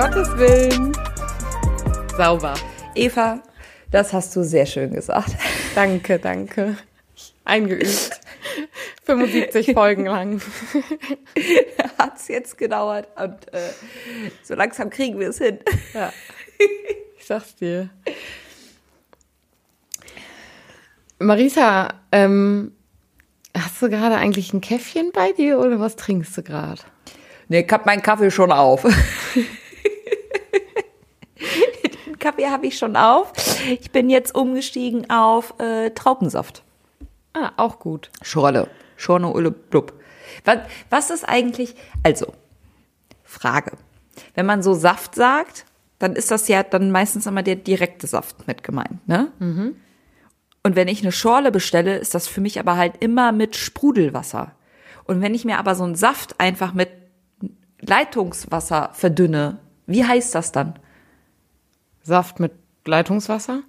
Gottes Willen. Sauber. Eva, das hast du sehr schön gesagt. Danke, danke. Eingeübt. 75 Folgen lang. Hat's jetzt gedauert und äh, so langsam kriegen wir es hin. Ja. Ich sag's dir. Marisa, ähm, hast du gerade eigentlich ein Käffchen bei dir oder was trinkst du gerade? Nee, ich hab meinen Kaffee schon auf. Kaffee habe ich schon auf. Ich bin jetzt umgestiegen auf äh, Traubensaft. Ah, auch gut. Schorle. Schorne Ulle Blub. Was, was ist eigentlich, also, Frage. Wenn man so Saft sagt, dann ist das ja dann meistens immer der direkte Saft mit gemeint, ne? Und wenn ich eine Schorle bestelle, ist das für mich aber halt immer mit Sprudelwasser. Und wenn ich mir aber so einen Saft einfach mit Leitungswasser verdünne, wie heißt das dann? Saft mit Leitungswasser?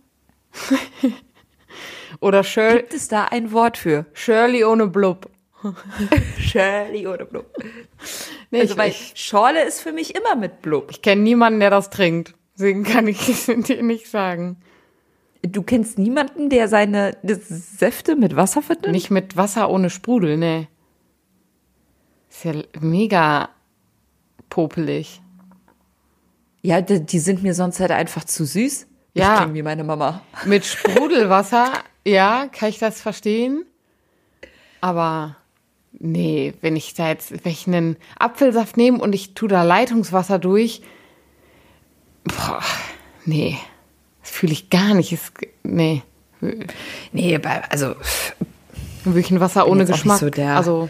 oder Shirley, Gibt es da ein Wort für? Shirley ohne Blub? Shirley oder Blub? Nee, Also, ich, weil ich, Schorle ist für mich immer mit Blub. ich kenne niemanden, der das trinkt. Deswegen kann ich es dir nicht sagen. Du kennst niemanden, der seine Säfte mit Wasser verdünnt? Nicht mit Wasser ohne Sprudel, nee. Ist ja mega popelig. Ja, die, die sind mir sonst halt einfach zu süß. Ja. Ich klinge wie meine Mama. Mit Sprudelwasser, ja, kann ich das verstehen. Aber nee, wenn ich da jetzt, wenn ich einen Apfelsaft nehme und ich tue da Leitungswasser durch, boah, nee, das fühle ich gar nicht. Ist, nee, Nee, also ein Wasser ohne Geschmack, so der- also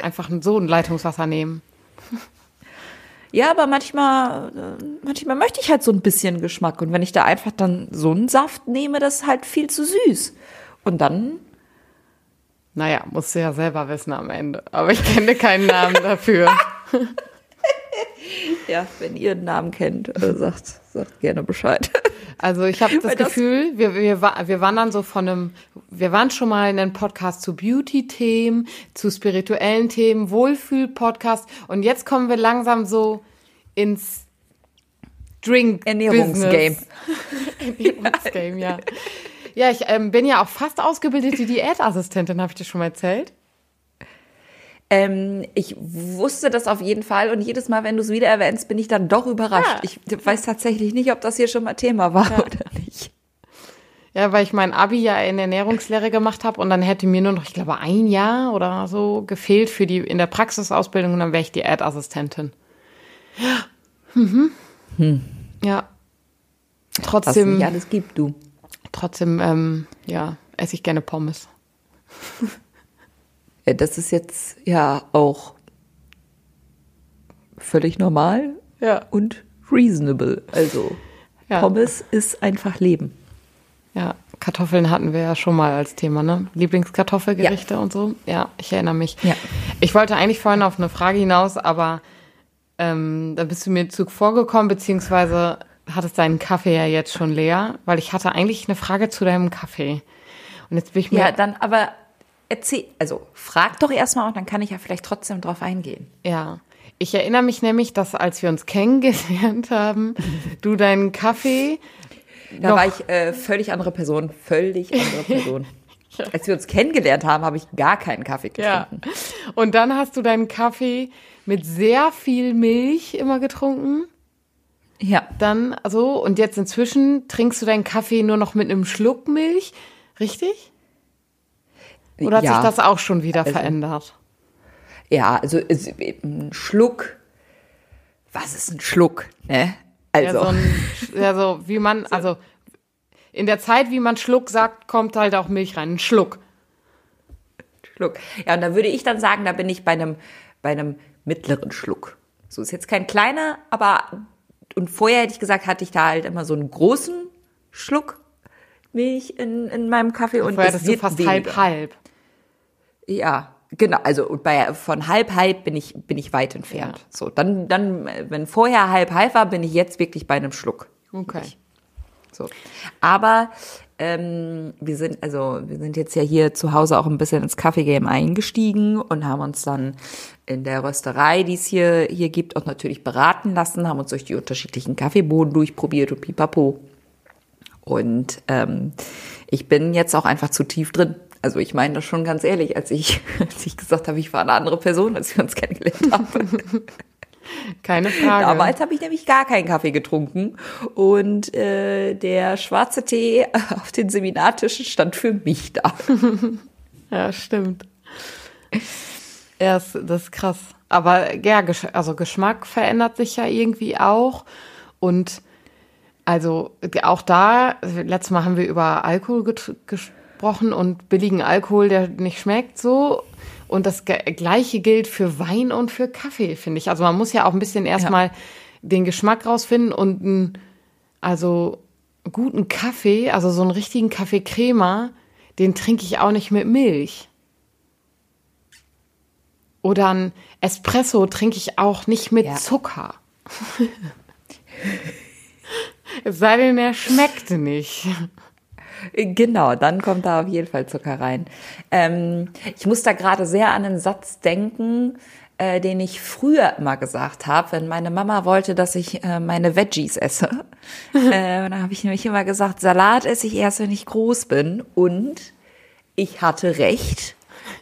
einfach so ein Leitungswasser nehmen. Ja, aber manchmal, äh, manchmal möchte ich halt so ein bisschen Geschmack und wenn ich da einfach dann so einen Saft nehme, das ist halt viel zu süß. Und dann, Naja, musst du ja selber wissen am Ende. Aber ich kenne keinen Namen dafür. ja, wenn ihr einen Namen kennt, äh, sagt, sagt gerne Bescheid. Also ich habe das, das- Gefühl, wir, wir, wir waren dann so von einem, wir waren schon mal in einem Podcast zu Beauty-Themen, zu spirituellen Themen, Wohlfühl-Podcast und jetzt kommen wir langsam so ins Drink Ernährungsgame. Ernährungsgame, ja. Ja, ich ähm, bin ja auch fast ausgebildete Diätassistentin, habe ich dir schon mal erzählt. Ähm, ich wusste das auf jeden Fall und jedes Mal, wenn du es wieder erwähnst, bin ich dann doch überrascht. Ja. Ich weiß tatsächlich nicht, ob das hier schon mal Thema war oder nicht. Ja, weil ich mein Abi ja in Ernährungslehre gemacht habe und dann hätte mir nur noch, ich glaube, ein Jahr oder so gefehlt für die in der Praxisausbildung und dann wäre ich Diätassistentin. Mhm. Ja. Was Trotzdem, nicht alles gibt, du. trotzdem, ähm, ja, esse ich gerne Pommes. Ja, Das ist jetzt ja auch völlig normal Ja. und reasonable. Also Ja. Pommes ist einfach Leben. Ja, Kartoffeln hatten wir ja schon mal als Thema, ne? Lieblingskartoffelgerichte und so. Ja, ich erinnere mich. Ja. Ich wollte eigentlich vorhin auf eine Frage hinaus, aber ähm, da bist du mir zu vorgekommen, beziehungsweise hattest deinen Kaffee ja jetzt schon leer, weil ich hatte eigentlich eine Frage zu deinem Kaffee. Und jetzt bin ich mir, Ja, dann aber erzähl, also frag doch erstmal und dann kann ich ja vielleicht trotzdem drauf eingehen. ja. Ich erinnere mich nämlich, dass als wir uns kennengelernt haben, du deinen Kaffee Da war ich äh, völlig andere Person, völlig andere Person. Als wir uns kennengelernt haben, habe ich gar keinen Kaffee Ja. getrunken. Und dann hast du deinen Kaffee mit sehr viel Milch immer getrunken. Ja. Dann so und jetzt inzwischen trinkst du deinen Kaffee nur noch mit einem Schluck Milch, richtig? Oder hat ja. sich das auch schon wieder Also- verändert? Ja, also es- ein Schluck. Was ist ein Schluck? Ne? Also, Ja, so, ein, ja, so wie man, also in der Zeit, wie man Schluck sagt, kommt halt auch Milch rein. Ein Schluck. Schluck. Ja, und da würde ich dann sagen, da bin ich bei einem, bei einem mittleren Schluck. So ist jetzt kein kleiner, aber und vorher hätte ich gesagt, hatte ich da halt immer so einen großen Schluck Milch in, in meinem Kaffee und Vorher es hattest du wird fast weniger. halb halb. Ja, genau. Also bei von halb halb bin ich bin ich weit entfernt. Ja. So dann dann wenn vorher halb halb war, bin ich jetzt wirklich bei einem Schluck. Okay. So. Aber Ähm, wir sind, also wir sind jetzt ja hier zu Hause auch ein bisschen ins Kaffeegame eingestiegen und haben uns dann in der Rösterei, die es hier, hier gibt, auch natürlich beraten lassen, haben uns durch die unterschiedlichen Kaffeebohnen durchprobiert und pipapo. Und ähm, ich bin jetzt auch einfach zu tief drin. Also ich meine das schon ganz ehrlich, als ich, als ich gesagt habe, ich war eine andere Person, als wir uns kennengelernt haben. Keine Frage. Damals habe ich nämlich gar keinen Kaffee getrunken und äh, der schwarze Tee auf den Seminartischen stand für mich da. Ja, stimmt. Ja, das, das ist krass. Aber ja, also Geschmack verändert sich ja irgendwie auch. Und also auch da, letztes Mal haben wir über Alkohol gesprochen und billigen Alkohol, der nicht schmeckt so. Und das Gleiche gilt für Wein und für Kaffee, finde ich. Also man muss ja auch ein bisschen erstmal ja. den Geschmack rausfinden und einen, also guten Kaffee, also so einen richtigen Kaffee Crema, den trinke ich auch nicht mit Milch. Oder ein Espresso trinke ich auch nicht mit ja. Zucker. es sei denn, er schmeckte nicht. Genau, dann kommt da auf jeden Fall Zucker rein. Ähm, ich muss da gerade sehr an einen Satz denken, äh, den ich früher immer gesagt habe, wenn meine Mama wollte, dass ich äh, meine Veggies esse. äh, dann habe ich nämlich immer gesagt, Salat esse ich erst, wenn ich groß bin. Und ich hatte recht.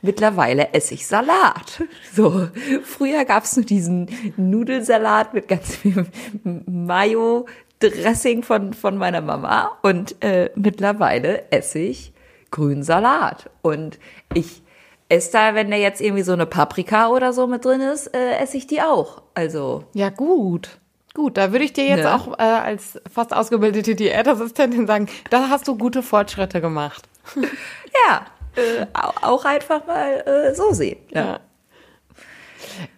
Mittlerweile esse ich Salat. So, früher gab es nur diesen Nudelsalat mit ganz viel Mayo, Dressing von, von meiner Mama und äh, mittlerweile esse ich Grünsalat. Und ich esse da, wenn da jetzt irgendwie so eine Paprika oder so mit drin ist, äh, esse ich die auch. Also. Ja, gut. Gut, da würde ich dir jetzt ne? auch äh, als fast ausgebildete Diätassistentin sagen, da hast du gute Fortschritte gemacht. ja, äh, auch einfach mal äh, so sehen. Ja. ja.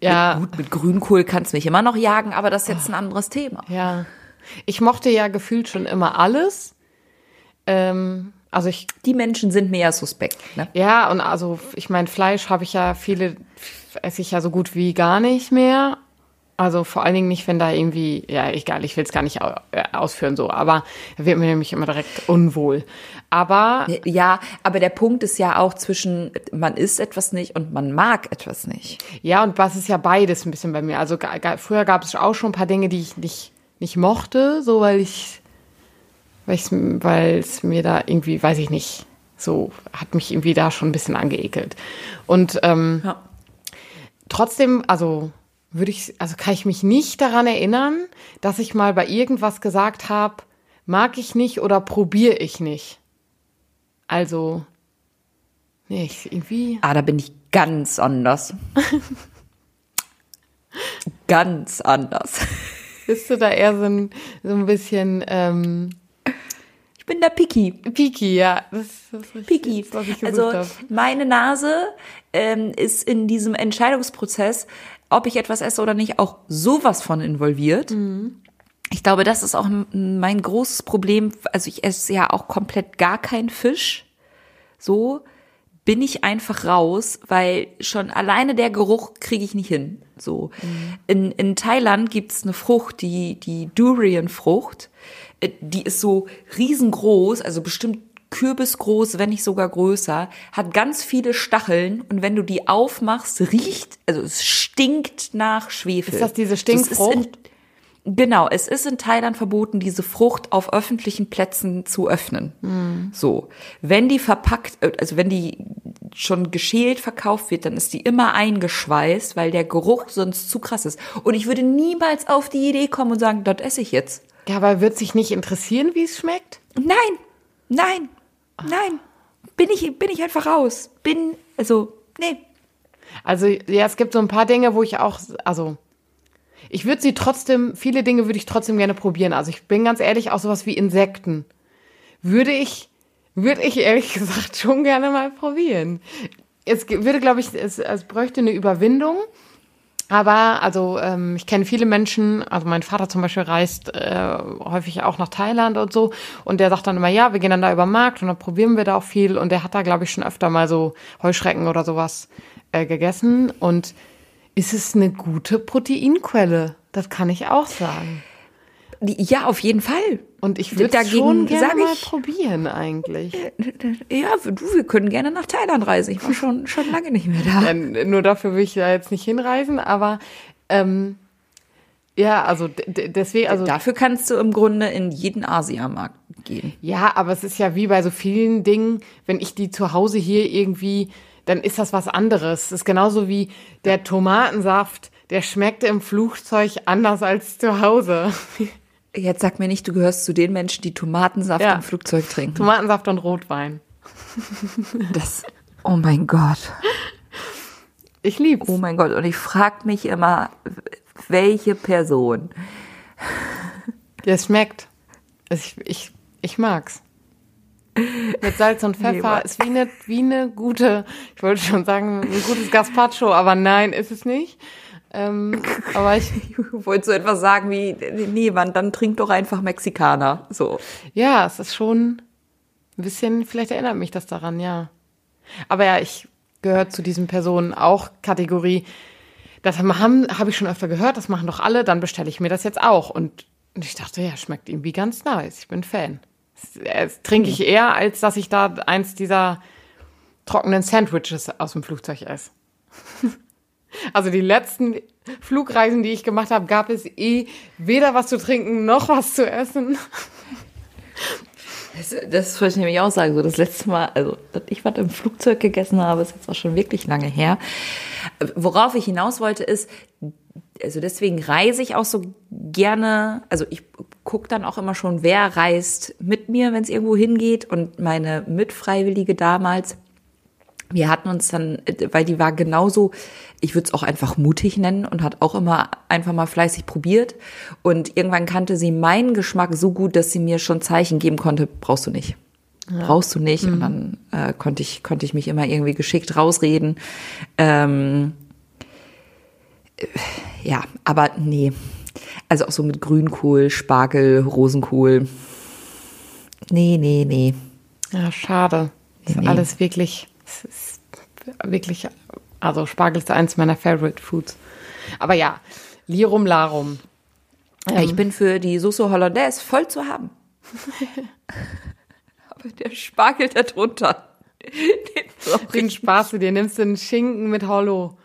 Ja. Mit, gut, mit Grünkohl kannst du mich immer noch jagen, aber das ist jetzt ein anderes Thema. Ja. Ich mochte ja gefühlt schon immer alles. Ähm, also ich. Die Menschen sind mir ja suspekt, ne? Ja, und also ich meine, Fleisch habe ich ja viele, esse ich ja so gut wie gar nicht mehr. Also vor allen Dingen nicht, wenn da irgendwie, ja, egal, ich will es gar nicht äh, ausführen so, aber da wird mir nämlich immer direkt unwohl. Aber. Ja, aber der Punkt ist ja auch zwischen, man isst etwas nicht und man mag etwas nicht. Ja, und was ist ja beides ein bisschen bei mir. Also früher gab es auch schon ein paar Dinge, die ich nicht nicht mochte, so weil ich, weil es mir da irgendwie, weiß ich nicht, so hat mich irgendwie da schon ein bisschen angeekelt. Und ähm, ja. trotzdem, also würde ich, also kann ich mich nicht daran erinnern, dass ich mal bei irgendwas gesagt habe, mag ich nicht oder probiere ich nicht. Also, nee, ich irgendwie. Ah, da bin ich ganz anders. ganz anders. Bist du da eher so ein, so ein bisschen. Ähm, ich bin da picky. Picky, ja. Das, das ist picky. Das, was ich also hab. meine Nase ähm, ist in diesem Entscheidungsprozess, ob ich etwas esse oder nicht, auch sowas von involviert. Mhm. Ich glaube, das ist auch mein großes Problem. Also ich esse ja auch komplett gar keinen Fisch. So bin ich einfach raus, weil schon alleine der Geruch kriege ich nicht hin. So mhm. in, in Thailand gibt's eine Frucht, die die Durian-Frucht, äh, die ist so riesengroß, also bestimmt kürbisgroß, wenn nicht sogar größer, hat ganz viele Stacheln und wenn du die aufmachst, riecht, also es stinkt nach Schwefel. Ist das diese Stinkfrucht? Genau, es ist in Thailand verboten, diese Frucht auf öffentlichen Plätzen zu öffnen. Mhm. So, wenn die verpackt, äh, also wenn die schon geschält verkauft wird, dann ist die immer eingeschweißt, weil der Geruch sonst zu krass ist. Und ich würde niemals auf die Idee kommen und sagen, das esse ich jetzt. Ja, aber wird sich nicht interessieren, wie es schmeckt? Nein, nein, nein. Bin ich, bin ich einfach raus. Bin, also, nee. Also, ja, es gibt so ein paar Dinge, wo ich auch, also, ich würde sie trotzdem, viele Dinge würde ich trotzdem gerne probieren. Also ich bin ganz ehrlich, auch sowas wie Insekten. Würde ich, würde ich ehrlich gesagt schon gerne mal probieren. Es würde, glaube ich, es, es bräuchte eine Überwindung. Aber also ähm, ich kenne viele Menschen, also mein Vater zum Beispiel reist äh, häufig auch nach Thailand und so und der sagt dann immer, ja, wir gehen dann da über den Markt und dann probieren wir da auch viel und der hat da, glaube ich, schon öfter mal so Heuschrecken oder sowas äh, gegessen und ist es eine gute Proteinquelle. Das kann ich auch sagen. Ja, auf jeden Fall. Und ich würde schon gerne mal ich- probieren eigentlich. Ja, du, wir können gerne nach Thailand reisen. Ich war schon, schon lange nicht mehr da. Äh, nur dafür will ich da jetzt nicht hinreisen, aber ähm, ja, also deswegen, also Dafür kannst du im Grunde in jeden Asiamarkt gehen. ja, aber es ist ja wie bei so vielen Dingen, wenn ich die zu Hause hier irgendwie, dann ist das was anderes. Es ist genauso wie der Tomatensaft, der schmeckt im Flugzeug anders als zu Hause. Jetzt sag mir nicht, du gehörst zu den Menschen, die Tomatensaft Ja. im Flugzeug trinken. Tomatensaft und Rotwein. Das, oh mein Gott. Ich lieb's. Oh mein Gott. Und ich frage mich immer, welche Person. Es schmeckt. Ich, ich, ich mag's. Mit Salz und Pfeffer Nee, ist wie eine, wie eine gute, ich wollte schon sagen, ein gutes Gazpacho, aber nein, ist es nicht. Ähm, aber ich, wollte so etwas sagen wie, nee, Mann, dann trink doch einfach Mexikaner. So. ja, es ist schon ein bisschen, vielleicht erinnert mich das daran, ja. Aber ja, ich gehöre zu diesen Personen auch Kategorie. Das haben, habe ich schon öfter gehört, das machen doch alle, dann bestelle ich mir das jetzt auch. Und ich dachte, ja, schmeckt irgendwie ganz nice. Ich bin Fan. Das, das trinke ich eher, als dass ich da eins dieser trockenen Sandwiches aus dem Flugzeug esse. Also die letzten Flugreisen, die ich gemacht habe, gab es eh weder was zu trinken noch was zu essen. Das, das wollte ich nämlich auch sagen. So das letzte Mal, also dass ich was im Flugzeug gegessen habe, ist jetzt auch schon wirklich lange her. Worauf ich hinaus wollte, ist, also deswegen reise ich auch so gerne, also ich gucke dann auch immer schon, wer reist mit mir, wenn es irgendwo hingeht. Und meine Mitfreiwillige damals, wir hatten uns dann, weil die war genauso, ich würde es auch einfach mutig nennen und hat auch immer einfach mal fleißig probiert. Und irgendwann kannte sie meinen Geschmack so gut, dass sie mir schon Zeichen geben konnte, brauchst du nicht. Brauchst du nicht. Und dann äh, konnte ich, konnte ich mich immer irgendwie geschickt rausreden. Ähm, äh, ja, aber nee. Also auch so mit Grünkohl, Spargel, Rosenkohl. Nee, nee, nee. Ja, schade. Das ist Nee. alles wirklich, ist wirklich, also Spargel ist eins meiner Favorite Foods. Aber ja, Lirum Larum. Ich bin für die Soße Hollandaise voll zu haben. Aber der Spargel darunter, den Den. Spaß du dir, nimmst du einen Schinken mit Hollow.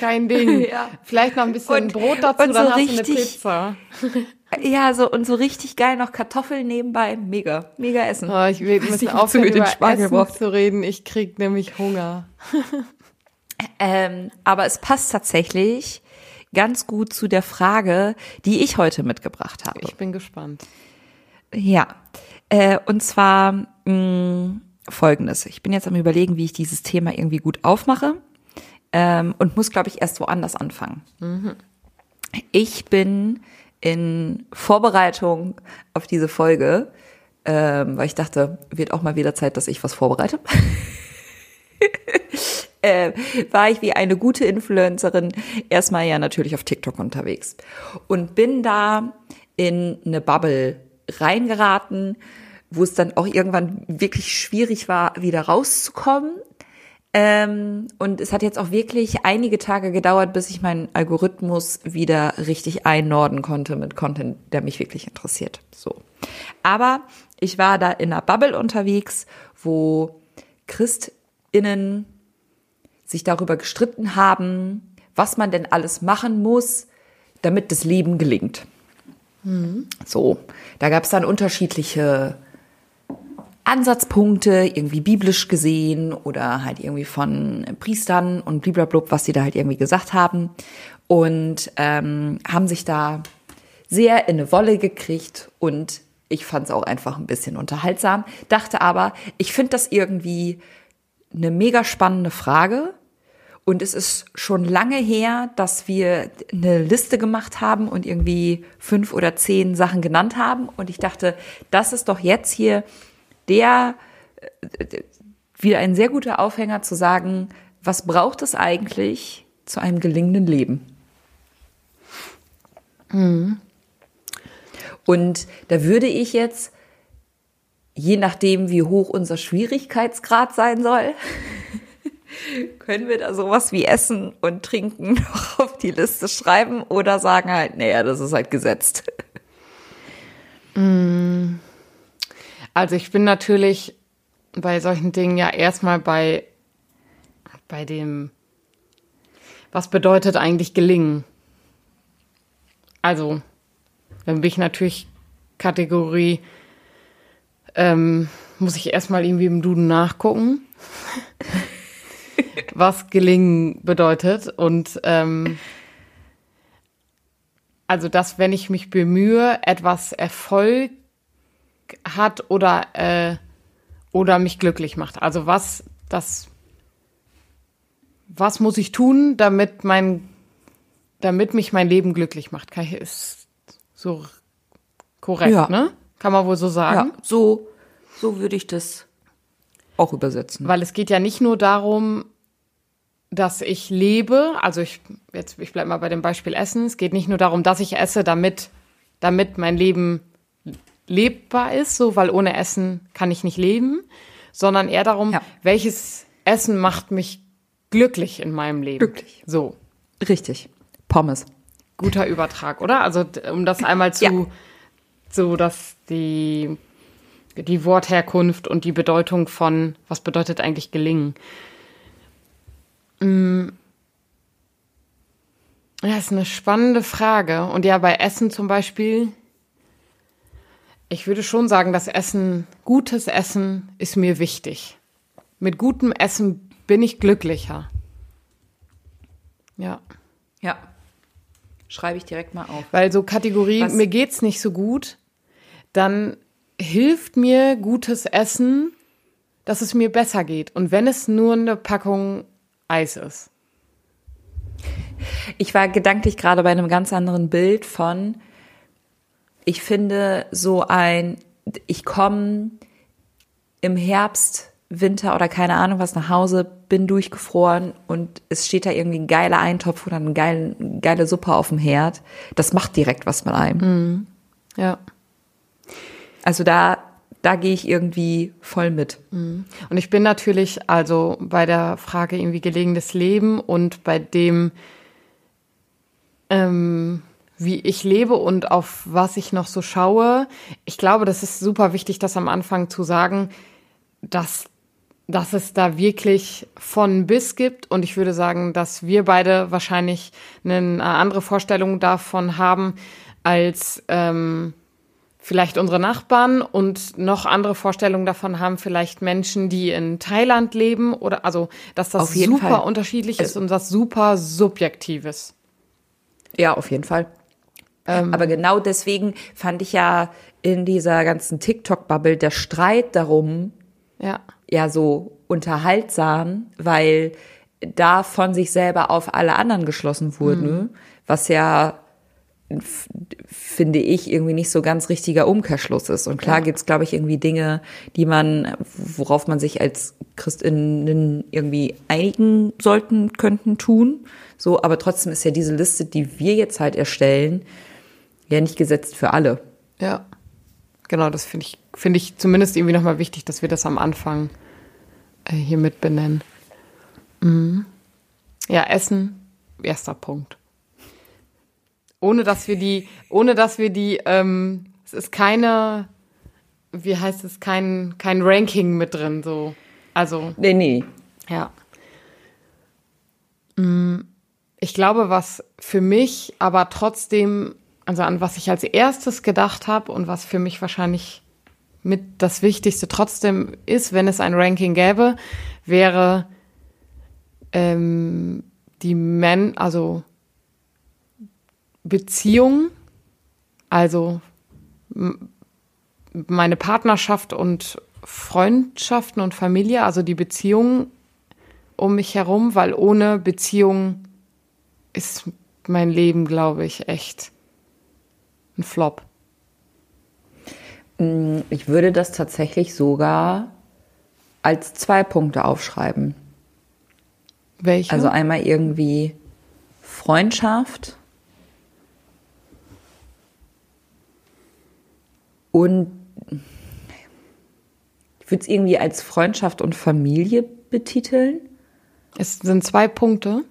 Kein Ding. Ja. Vielleicht noch ein bisschen Und- Brot dazu, und dann so hast du eine richtig- Pizza. Ja, so und so richtig geil noch Kartoffeln nebenbei. Mega, mega Essen. Oh, ich will müssen aufhören, den über Spargel Essen zu reden. Ich krieg nämlich Hunger. Ähm, aber es passt tatsächlich ganz gut zu der Frage, die ich heute mitgebracht habe. Ich bin gespannt. Ja, äh, und zwar mh, folgendes. Ich bin jetzt am überlegen, wie ich dieses Thema irgendwie gut aufmache ähm, und muss, glaube ich, erst woanders anfangen. Ich bin in Vorbereitung auf diese Folge, ähm, weil ich dachte, wird auch mal wieder Zeit, dass ich was vorbereite. äh, war ich wie eine gute Influencerin erstmal ja natürlich auf TikTok unterwegs und bin da in eine Bubble reingeraten, wo es dann auch irgendwann wirklich schwierig war, wieder rauszukommen. Ähm, und es hat jetzt auch wirklich einige Tage gedauert, bis ich meinen Algorithmus wieder richtig einnorden konnte mit Content, der mich wirklich interessiert. So. Aber ich war da in einer Bubble unterwegs, wo ChristInnen sich darüber gestritten haben, was man denn alles machen muss, damit das Leben gelingt. So, da gab es dann unterschiedliche Ansatzpunkte, irgendwie biblisch gesehen oder halt irgendwie von Priestern und bliblablub, was sie da halt irgendwie gesagt haben. Und ähm, haben sich da sehr in eine Wolle gekriegt und ich fand es auch einfach ein bisschen unterhaltsam. Dachte aber, ich finde das irgendwie eine mega spannende Frage. Und es ist schon lange her, dass wir eine Liste gemacht haben und irgendwie fünf oder zehn Sachen genannt haben. Und ich dachte, das ist doch jetzt hier der äh, wieder ein sehr guter Aufhänger zu sagen, was braucht es eigentlich zu einem gelingenden Leben? Und da würde ich jetzt, je nachdem, wie hoch unser Schwierigkeitsgrad sein soll, können wir da sowas wie Essen und Trinken noch auf die Liste schreiben oder sagen halt, naja, das ist halt gesetzt. Also ich bin natürlich bei solchen Dingen ja erstmal bei, bei dem, was bedeutet eigentlich gelingen? Also, dann bin ich natürlich Kategorie, ähm, muss ich erstmal irgendwie im Duden nachgucken, was gelingen bedeutet. Und ähm, also, dass wenn ich mich bemühe, etwas Erfolg hat oder, äh, oder mich glücklich macht. Also was das, was muss ich tun, damit mein, damit mich mein Leben glücklich macht? Kann ich, ist so korrekt, Ja. ne? Kann man wohl so sagen? Ja, so, so würde ich das auch übersetzen. Weil es geht ja nicht nur darum, dass ich lebe, also ich, jetzt, ich bleibe mal bei dem Beispiel Essen, es geht nicht nur darum, dass ich esse, damit, damit mein Leben lebbar ist, so, weil ohne Essen kann ich nicht leben, sondern eher darum, Ja. welches Essen macht mich glücklich in meinem Leben. Glücklich. So, Richtig. Pommes. guter Übertrag, oder? Also, um das einmal zu, Ja. so, dass die, die Wortherkunft und die Bedeutung von, was bedeutet eigentlich gelingen? Mm. Ja, ist eine spannende Frage. Und ja, bei Essen zum Beispiel, ich würde schon sagen, dass Essen, gutes Essen ist mir wichtig. Mit gutem Essen bin ich glücklicher. Ja. Ja. Schreibe ich direkt mal auf. Weil so Kategorie, Was- mir geht's nicht so gut, dann hilft mir gutes Essen, dass es mir besser geht. Und wenn es nur eine Packung Eis ist. Ich war gedanklich gerade bei einem ganz anderen Bild von, ich finde so ein, ich komme im Herbst, Winter oder keine Ahnung was nach Hause, bin durchgefroren und es steht da irgendwie ein geiler Eintopf oder eine geile, geile Suppe auf dem Herd. Das macht direkt was mit einem. Ja. Also da, da gehe ich irgendwie voll mit. Und ich bin natürlich also bei der Frage irgendwie gelegenes Leben und bei dem, ähm, wie ich lebe und auf was ich noch so schaue. Ich glaube, das ist super wichtig, das am Anfang zu sagen, dass, dass es da wirklich von bis gibt. Und ich würde sagen, dass wir beide wahrscheinlich eine andere Vorstellung davon haben als ähm, vielleicht unsere Nachbarn und noch andere Vorstellungen davon haben vielleicht Menschen, die in Thailand leben oder also, dass das super Fall. unterschiedlich ist Also- und das super subjektiv ist. Ja, auf jeden Fall. Aber genau deswegen fand ich ja in dieser ganzen TikTok-Bubble der Streit darum Ja. ja so unterhaltsam, weil da von sich selber auf alle anderen geschlossen wurde, was ja finde ich irgendwie nicht so ganz richtiger Umkehrschluss ist. Und klar gibt's glaube ich, irgendwie Dinge, die man, worauf man sich als Christinnen irgendwie einigen sollten, könnten, tun. So, aber trotzdem ist ja diese Liste, die wir jetzt halt erstellen, ja nicht gesetzt für alle. Ja. Genau, das finde ich, finde ich zumindest irgendwie nochmal wichtig, dass wir das am Anfang äh, hier mit benennen. Mhm. Ja, Essen, erster Punkt. Ohne dass wir die, ohne dass wir die, ähm, es ist keine, wie heißt es, kein, kein Ranking mit drin, so. Also, Nee, nee. ja. Mm, Ich glaube, was für mich aber trotzdem, also an was ich als erstes gedacht habe und was für mich wahrscheinlich mit das Wichtigste trotzdem ist, wenn es ein Ranking gäbe, wäre ähm, die Men, also Beziehung, also meine Partnerschaft und Freundschaften und Familie, also die Beziehung um mich herum, weil ohne Beziehung ist mein Leben, glaube ich, echt ein Flop. Ich würde das tatsächlich sogar als zwei Punkte aufschreiben. Welche? Also einmal irgendwie Freundschaft und ich würde es irgendwie als Freundschaft und Familie betiteln. es sind zwei Punkte.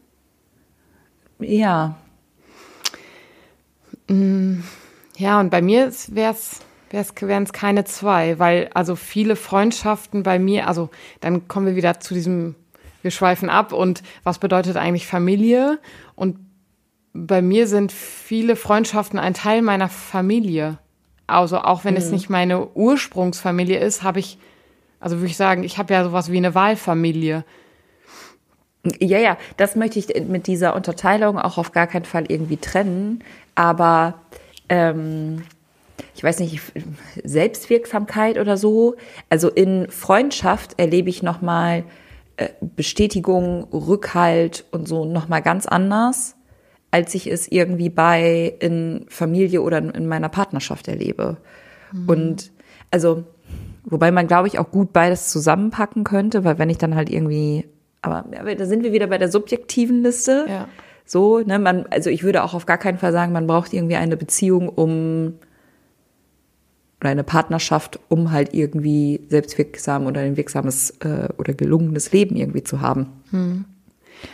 Ja, Ja, und bei mir wäre es wären es keine zwei, weil also viele Freundschaften bei mir, also dann kommen wir wieder zu diesem, wir schweifen ab und was bedeutet eigentlich Familie? Und bei mir sind viele Freundschaften ein Teil meiner Familie. Also auch wenn mhm. es nicht meine Ursprungsfamilie ist, habe ich, also würde ich sagen, ich habe ja sowas wie eine Wahlfamilie. Ja, ja, das möchte ich mit dieser Unterteilung auch auf gar keinen Fall irgendwie trennen. Aber ähm, ich weiß nicht, Selbstwirksamkeit oder so. Also in Freundschaft erlebe ich nochmal äh, Bestätigung, Rückhalt und so nochmal ganz anders, als ich es irgendwie bei in Familie oder in meiner Partnerschaft erlebe. Mhm. Und also, wobei man, glaube ich, auch gut beides zusammenpacken könnte, weil wenn ich dann halt irgendwie aber ja, da sind wir wieder bei der subjektiven Liste. Ja. So, ne, man, also ich würde auch auf gar keinen Fall sagen, man braucht irgendwie eine Beziehung, um oder eine Partnerschaft, um halt irgendwie selbstwirksam oder ein wirksames äh, oder gelungenes Leben irgendwie zu haben. Hm.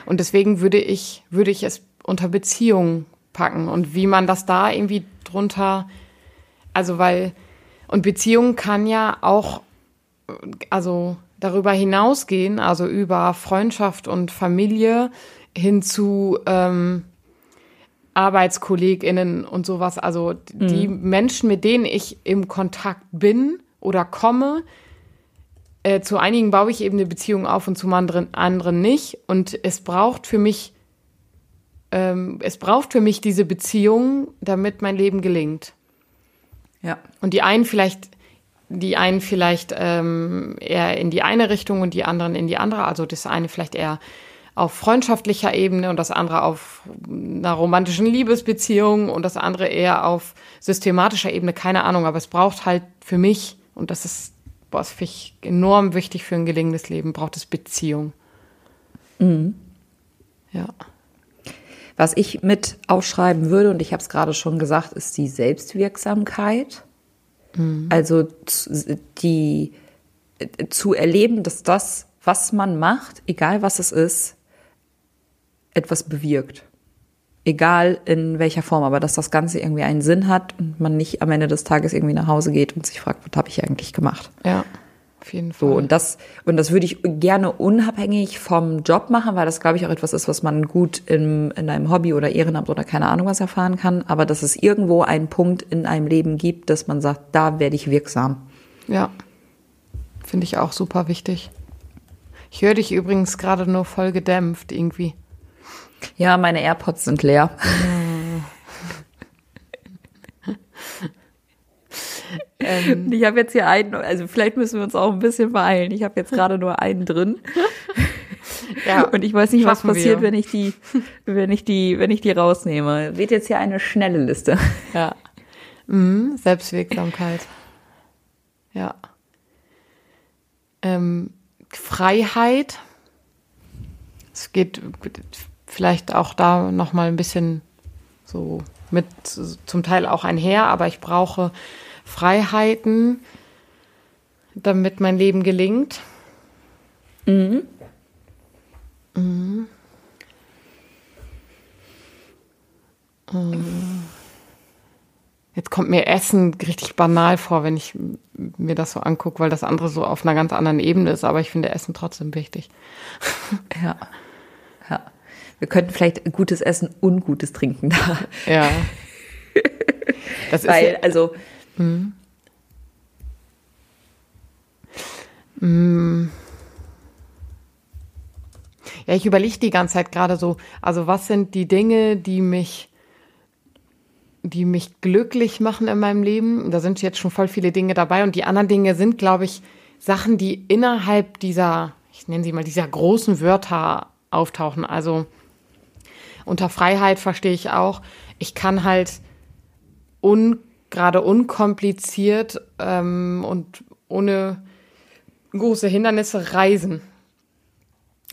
Und deswegen würde ich, würde ich es unter Beziehung packen und wie man das da irgendwie drunter, also weil, und Beziehung kann ja auch, also darüber hinausgehen, also über Freundschaft und Familie hin zu ähm, ArbeitskollegInnen und sowas. Also die mhm. Menschen, mit denen ich im Kontakt bin oder komme, äh, zu einigen baue ich eben eine Beziehung auf und zu anderen, anderen nicht. Und es braucht für mich, ähm, es braucht für mich diese Beziehung, damit mein Leben gelingt. Ja. Und die einen vielleicht die einen vielleicht ähm, eher in die eine Richtung und die anderen in die andere. Also das eine vielleicht eher auf freundschaftlicher Ebene und das andere auf einer romantischen Liebesbeziehung und das andere eher auf systematischer Ebene. Keine Ahnung, aber es braucht halt für mich, und das ist, boah, finde ich enorm wichtig für ein gelingendes Leben, braucht es Beziehung. Mhm. Ja. Was ich mit ausschreiben würde, und ich habe es gerade schon gesagt, ist die Selbstwirksamkeit. Mhm. Also die zu erleben, dass das, was man macht, egal was es ist, etwas bewirkt. Egal in welcher Form, aber dass das Ganze irgendwie einen Sinn hat und man nicht am Ende des Tages irgendwie nach Hause geht und sich fragt, was habe ich eigentlich gemacht? Ja. Auf jeden Fall. So, und das, und das würde ich gerne unabhängig vom Job machen, weil das, glaube ich, auch etwas ist, was man gut in, in einem Hobby oder Ehrenamt oder keine Ahnung was erfahren kann. Aber dass es irgendwo einen Punkt in einem Leben gibt, dass man sagt, da werde ich wirksam. Ja. Finde ich auch super wichtig. Ich höre dich übrigens gerade nur voll gedämpft irgendwie. Ja, meine AirPods sind leer. Ähm, ich habe jetzt hier einen, also vielleicht müssen wir uns auch ein bisschen beeilen. Ich habe jetzt gerade nur einen drin. Ja, und ich weiß nicht, was passiert, wir. wenn ich die, wenn ich die, wenn ich die rausnehme. Wird jetzt hier eine schnelle Liste. Ja. Mhm, Selbstwirksamkeit. Ja. Ähm, Freiheit. Es geht vielleicht auch da noch mal ein bisschen so mit zum Teil auch einher, aber ich brauche Freiheiten, damit mein Leben gelingt. Mhm. Mhm. Jetzt kommt mir Essen richtig banal vor, wenn ich mir das so angucke, weil das andere so auf einer ganz anderen Ebene ist. Aber ich finde Essen trotzdem wichtig. Ja. Ja. Wir könnten vielleicht gutes Essen und gutes Trinken da. Ja. Das weil, ja, also Mhm. Mhm. Ja, ich überlege die ganze Zeit gerade so, also was sind die Dinge, die mich, die mich glücklich machen in meinem Leben? Da sind jetzt schon voll viele Dinge dabei und die anderen Dinge sind, glaube ich, Sachen, die innerhalb dieser, ich nenne sie mal, dieser großen Wörter auftauchen. Also unter Freiheit verstehe ich auch, ich kann halt un gerade unkompliziert ähm, und ohne große Hindernisse reisen.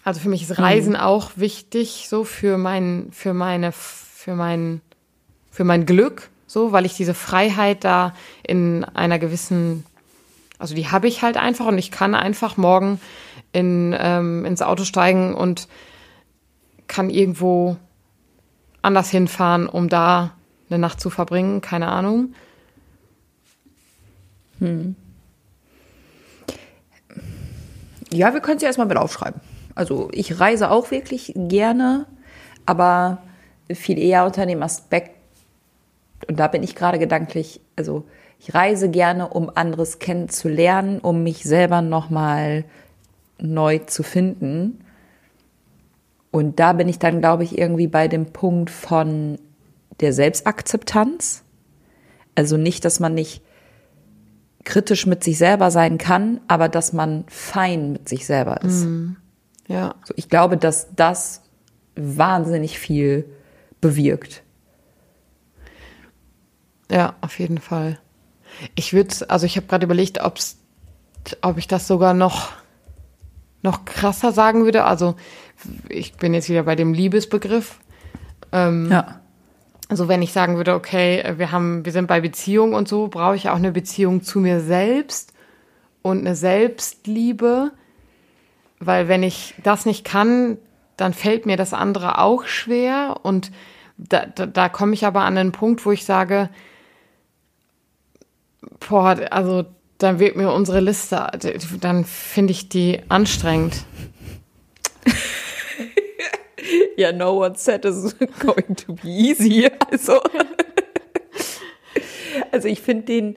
Also für mich ist Reisen mhm. auch wichtig, so für mein, für meine, für mein, für mein Glück, so, weil ich diese Freiheit da in einer gewissen, also die habe ich halt einfach und ich kann einfach morgen in, ähm, ins Auto steigen und kann irgendwo anders hinfahren, um da eine Nacht zu verbringen, keine Ahnung. Ja, wir können es ja erstmal mit aufschreiben. Also ich reise auch wirklich gerne, aber viel eher unter dem Aspekt, und da bin ich gerade gedanklich, also ich reise gerne, um anderes kennenzulernen, um mich selber nochmal neu zu finden. Und da bin ich dann, glaube ich, irgendwie bei dem Punkt von der Selbstakzeptanz. Also nicht, dass man nicht kritisch mit sich selber sein kann, aber dass man fein mit sich selber ist. Ja. So, ich glaube, dass das wahnsinnig viel bewirkt. Ja, auf jeden Fall. Ich würde, also ich habe gerade überlegt, ob's, ob ich das sogar noch, noch krasser sagen würde. Also ich bin jetzt wieder bei dem Liebesbegriff. Ähm, Ja. Also wenn ich sagen würde, okay, wir haben, wir sind bei Beziehung und so, brauche ich auch eine Beziehung zu mir selbst und eine Selbstliebe, weil wenn ich das nicht kann, dann fällt mir das andere auch schwer und da, da, da komme ich aber an einen Punkt, wo ich sage, boah, also dann wird mir unsere Liste, dann finde ich die anstrengend. Ja, no one said it's going to be easy. Also, also ich finde den,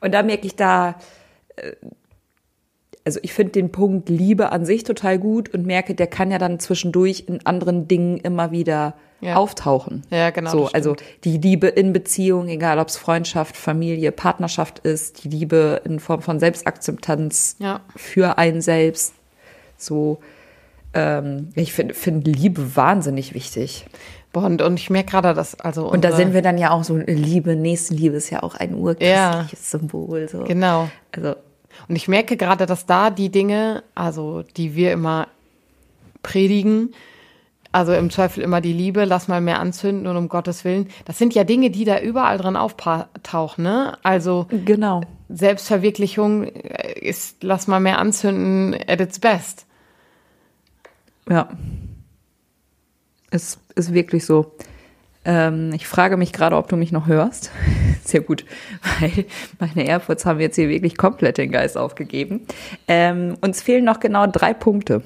und da merke ich da, äh, also ich finde den Punkt Liebe an sich total gut und merke, der kann ja dann zwischendurch in anderen Dingen immer wieder Ja. auftauchen. Ja, genau, So, also die Liebe in Beziehung, egal ob es Freundschaft, Familie, Partnerschaft ist, die Liebe in Form von Selbstakzeptanz Ja. für einen selbst. So, ähm, ich finde find Liebe wahnsinnig wichtig. Und, und ich merke gerade, dass, also. Und da sind wir dann ja auch so, Liebe, Nächstenliebe ist ja auch ein urchristliches Symbol. So. Genau. Also, Und ich merke gerade, dass da die Dinge, also die wir immer predigen, also im Zweifel immer die Liebe, lass mal mehr anzünden und um Gottes Willen, das sind ja Dinge, die da überall dran auftauchen, ne? Also genau. Selbstverwirklichung ist, lass mal mehr anzünden at its best. Ja. Es ist wirklich so. Ähm, ich frage mich gerade, ob du mich noch hörst. Sehr gut, weil meine AirPods haben jetzt hier wirklich komplett den Geist aufgegeben. Ähm, uns fehlen noch genau drei Punkte.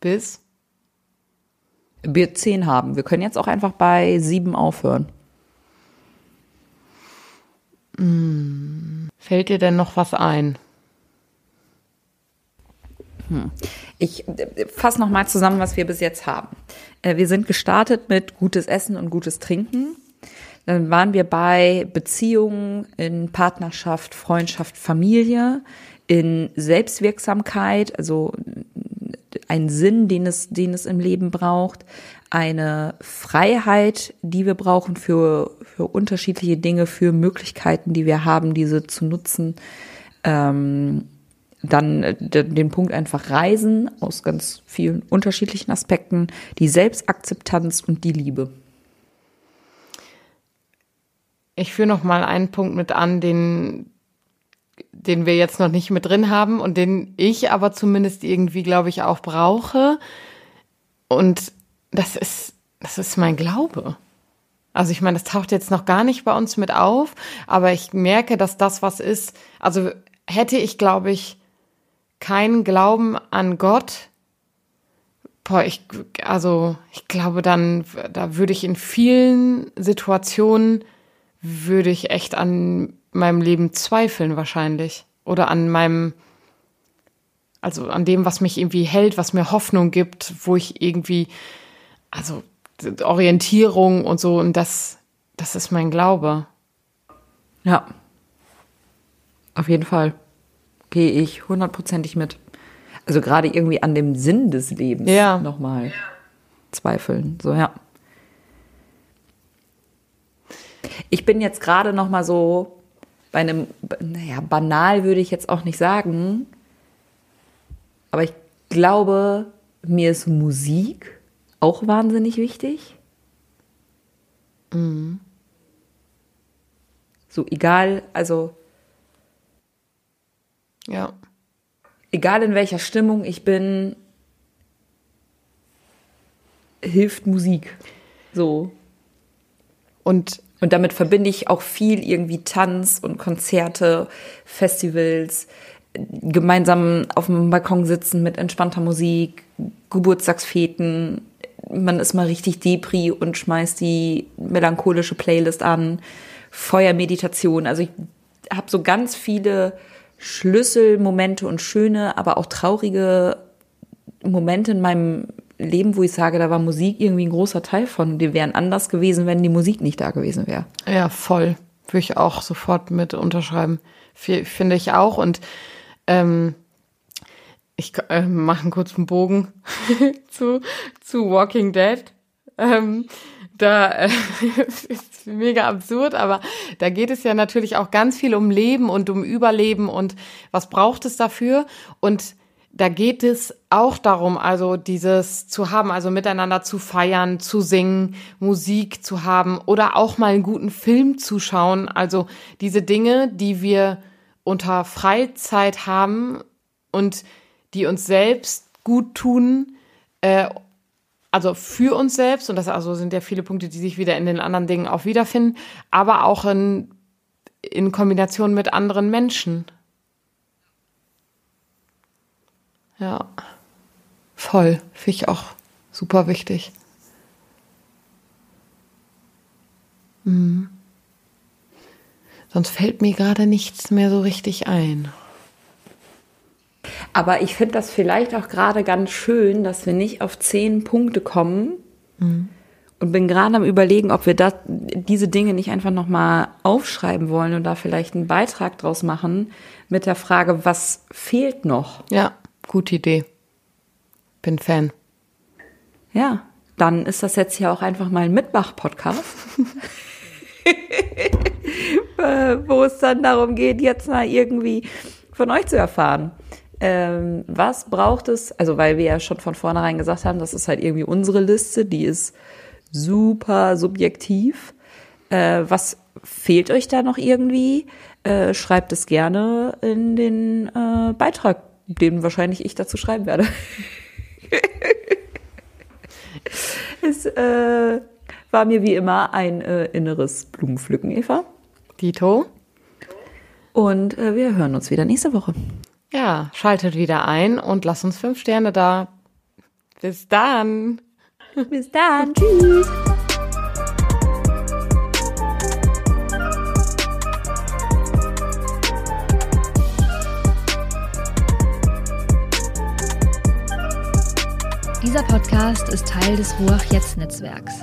Bis? Wir zehn haben. Wir können jetzt auch einfach bei sieben aufhören. Fällt dir denn noch was ein? Ich fasse noch mal zusammen, was wir bis jetzt haben. Äh, Wir sind gestartet mit gutes Essen und gutes Trinken. Dann waren wir bei Beziehungen in Partnerschaft, Freundschaft, Familie, in Selbstwirksamkeit, also ein Sinn, den es, den es im Leben braucht, eine Freiheit, die wir brauchen für, für unterschiedliche Dinge, für Möglichkeiten, die wir haben, diese zu nutzen. Ähm, dann äh, den Punkt einfach Reisen aus ganz vielen unterschiedlichen Aspekten, die Selbstakzeptanz und die Liebe. Ich führe noch mal einen Punkt mit an, den, den wir jetzt noch nicht mit drin haben und den ich aber zumindest irgendwie, glaube ich, auch brauche. Und das ist, das ist mein Glaube. Also ich meine, das taucht jetzt noch gar nicht bei uns mit auf, aber ich merke, dass das was ist. Also hätte ich, glaube ich, keinen Glauben an Gott, boah, ich, also ich glaube dann, da würde ich in vielen Situationen würde ich echt an meinem Leben zweifeln wahrscheinlich. Oder an meinem, also an dem, was mich irgendwie hält, was mir Hoffnung gibt, wo ich irgendwie, also Orientierung und so, und das, das ist mein Glaube. Ja. Auf jeden Fall. Gehe ich hundertprozentig mit. Also gerade irgendwie an dem Sinn des Lebens Ja. nochmal zweifeln. So, ja. Ich bin jetzt gerade noch mal so bei einem, naja, banal würde ich jetzt auch nicht sagen, aber ich glaube, mir ist Musik auch wahnsinnig wichtig. So egal, also Ja. egal in welcher Stimmung ich bin, hilft Musik. So. Und Und damit verbinde ich auch viel irgendwie Tanz und Konzerte, Festivals, gemeinsam auf dem Balkon sitzen mit entspannter Musik, Geburtstagsfeten. Man ist mal richtig Depri und schmeißt die melancholische Playlist an. Feuermeditation. Also ich habe so ganz viele Schlüsselmomente und schöne, aber auch traurige Momente in meinem Leben, wo ich sage, da war Musik irgendwie ein großer Teil von. Die wären anders gewesen, wenn die Musik nicht da gewesen wäre. Ja, voll. Würde ich auch sofort mit unterschreiben. Finde ich auch. Und ähm, ich äh, mache einen kurzen Bogen zu, zu Walking Dead. Ähm, da äh, ist mega absurd, aber da geht es ja natürlich auch ganz viel um Leben und um Überleben und was braucht es dafür und da geht es auch darum, also dieses zu haben, also miteinander zu feiern, zu singen, Musik zu haben oder auch mal einen guten Film zu schauen. Also diese Dinge, die wir unter Freizeit haben und die uns selbst gut tun, äh, also für uns selbst, und das also sind ja viele Punkte, die sich wieder in den anderen Dingen auch wiederfinden, aber auch in, in Kombination mit anderen Menschen. Ja, voll. Finde ich auch super wichtig. Mhm. Sonst fällt mir gerade nichts mehr so richtig ein. Aber ich finde das vielleicht auch gerade ganz schön, dass wir nicht auf zehn Punkte kommen. Mhm. Und bin gerade am überlegen, ob wir das, diese Dinge nicht einfach nochmal aufschreiben wollen und da vielleicht einen Beitrag draus machen mit der Frage, was fehlt noch? Ja. Gute Idee. Bin Fan. Ja, dann ist das jetzt hier auch einfach mal ein Mitmach-Podcast. wo es dann darum geht, jetzt mal irgendwie von euch zu erfahren. Ähm, was braucht es? Also, weil wir ja schon von vornherein gesagt haben, das ist halt irgendwie unsere Liste, die ist super subjektiv. Äh, was fehlt euch da noch irgendwie? Äh, schreibt es gerne in den äh, Beitrag den wahrscheinlich ich dazu schreiben werde. es äh, war mir wie immer ein äh, inneres Blumenpflücken, Eva. Dito. Und äh, wir hören uns wieder nächste Woche. Ja, schaltet wieder ein und lasst uns fünf Sterne da. Bis dann. Bis dann. Tschüss. Dieser Podcast ist Teil des Ruach Jetzt Netzwerks.